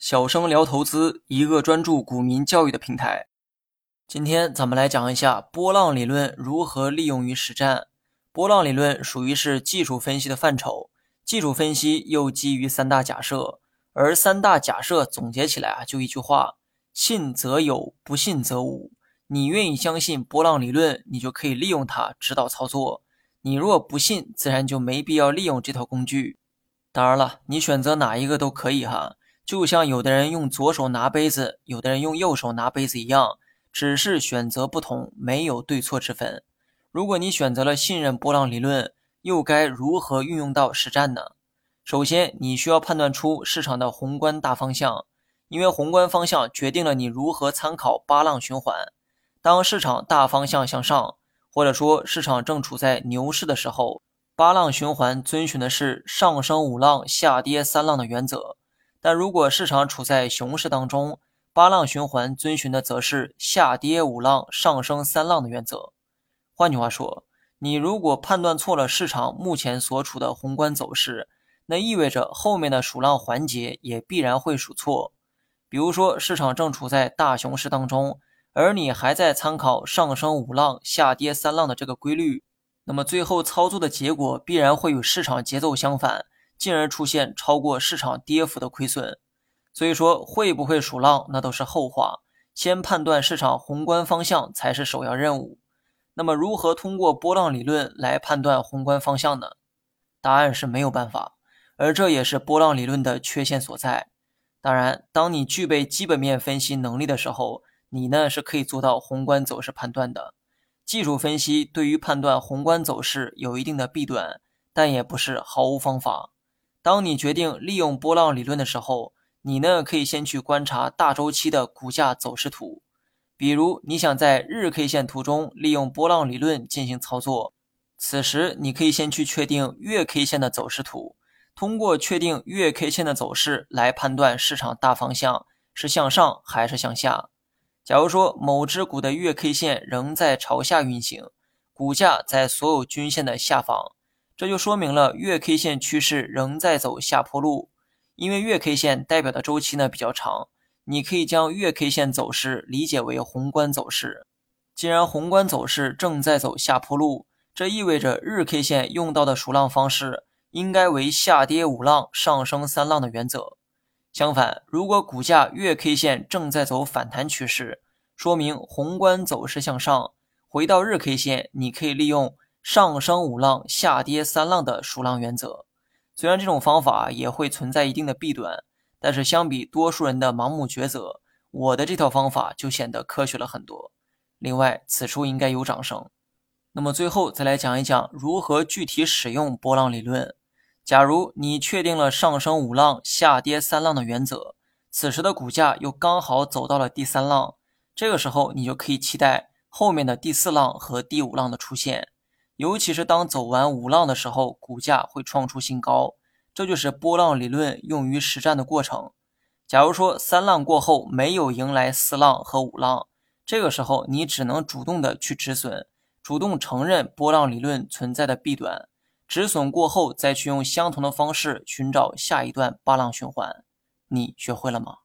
小生聊投资，一个专注股民教育的平台。今天咱们来讲一下波浪理论如何利用于实战。波浪理论属于是技术分析的范畴，技术分析又基于三大假设，而三大假设总结起来啊，就一句话：信则有，不信则无。你愿意相信波浪理论，你就可以利用它指导操作；你若不信，自然就没必要利用这套工具。当然了，你选择哪一个都可以哈。就像有的人用左手拿杯子，有的人用右手拿杯子一样，只是选择不同，没有对错之分。如果你选择了信任波浪理论，又该如何运用到实战呢？首先，你需要判断出市场的宏观大方向，因为宏观方向决定了你如何参考八浪循环。当市场大方向向上，或者说市场正处在牛市的时候，八浪循环遵循的是上升五浪、下跌三浪的原则。但如果市场处在熊市当中，八浪循环遵循的则是下跌五浪、上升三浪的原则。换句话说，你如果判断错了市场目前所处的宏观走势，那意味着后面的数浪环节也必然会数错。比如说，市场正处在大熊市当中，而你还在参考上升五浪、下跌三浪的这个规律，那么最后操作的结果必然会与市场节奏相反。进而出现超过市场跌幅的亏损，所以说会不会数浪那都是后话，先判断市场宏观方向才是首要任务。那么如何通过波浪理论来判断宏观方向呢？答案是没有办法，而这也是波浪理论的缺陷所在。当然，当你具备基本面分析能力的时候，你呢是可以做到宏观走势判断的。技术分析对于判断宏观走势有一定的弊端，但也不是毫无方法。当你决定利用波浪理论的时候，你呢可以先去观察大周期的股价走势图。比如你想在日 K 线图中利用波浪理论进行操作，此时你可以先去确定月 K 线的走势图，通过确定月 K 线的走势来判断市场大方向是向上还是向下。假如说某只股的月 K 线仍在朝下运行，股价在所有均线的下方。这就说明了月 K 线趋势仍在走下坡路，因为月 K 线代表的周期呢比较长，你可以将月 K 线走势理解为宏观走势。既然宏观走势正在走下坡路，这意味着日 K 线用到的数浪方式应该为下跌五浪、上升三浪的原则。相反，如果股价月 K 线正在走反弹趋势，说明宏观走势向上。回到日 K 线，你可以利用。上升五浪，下跌三浪的数浪原则，虽然这种方法也会存在一定的弊端，但是相比多数人的盲目抉择，我的这套方法就显得科学了很多。另外，此处应该有掌声。那么最后再来讲一讲如何具体使用波浪理论。假如你确定了上升五浪，下跌三浪的原则，此时的股价又刚好走到了第三浪，这个时候你就可以期待后面的第四浪和第五浪的出现。尤其是当走完五浪的时候，股价会创出新高，这就是波浪理论用于实战的过程。假如说三浪过后没有迎来四浪和五浪，这个时候你只能主动的去止损，主动承认波浪理论存在的弊端，止损过后再去用相同的方式寻找下一段八浪循环。你学会了吗？